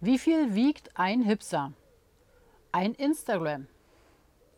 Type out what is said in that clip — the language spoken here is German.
Wie viel wiegt ein Hipster? Ein Instagram.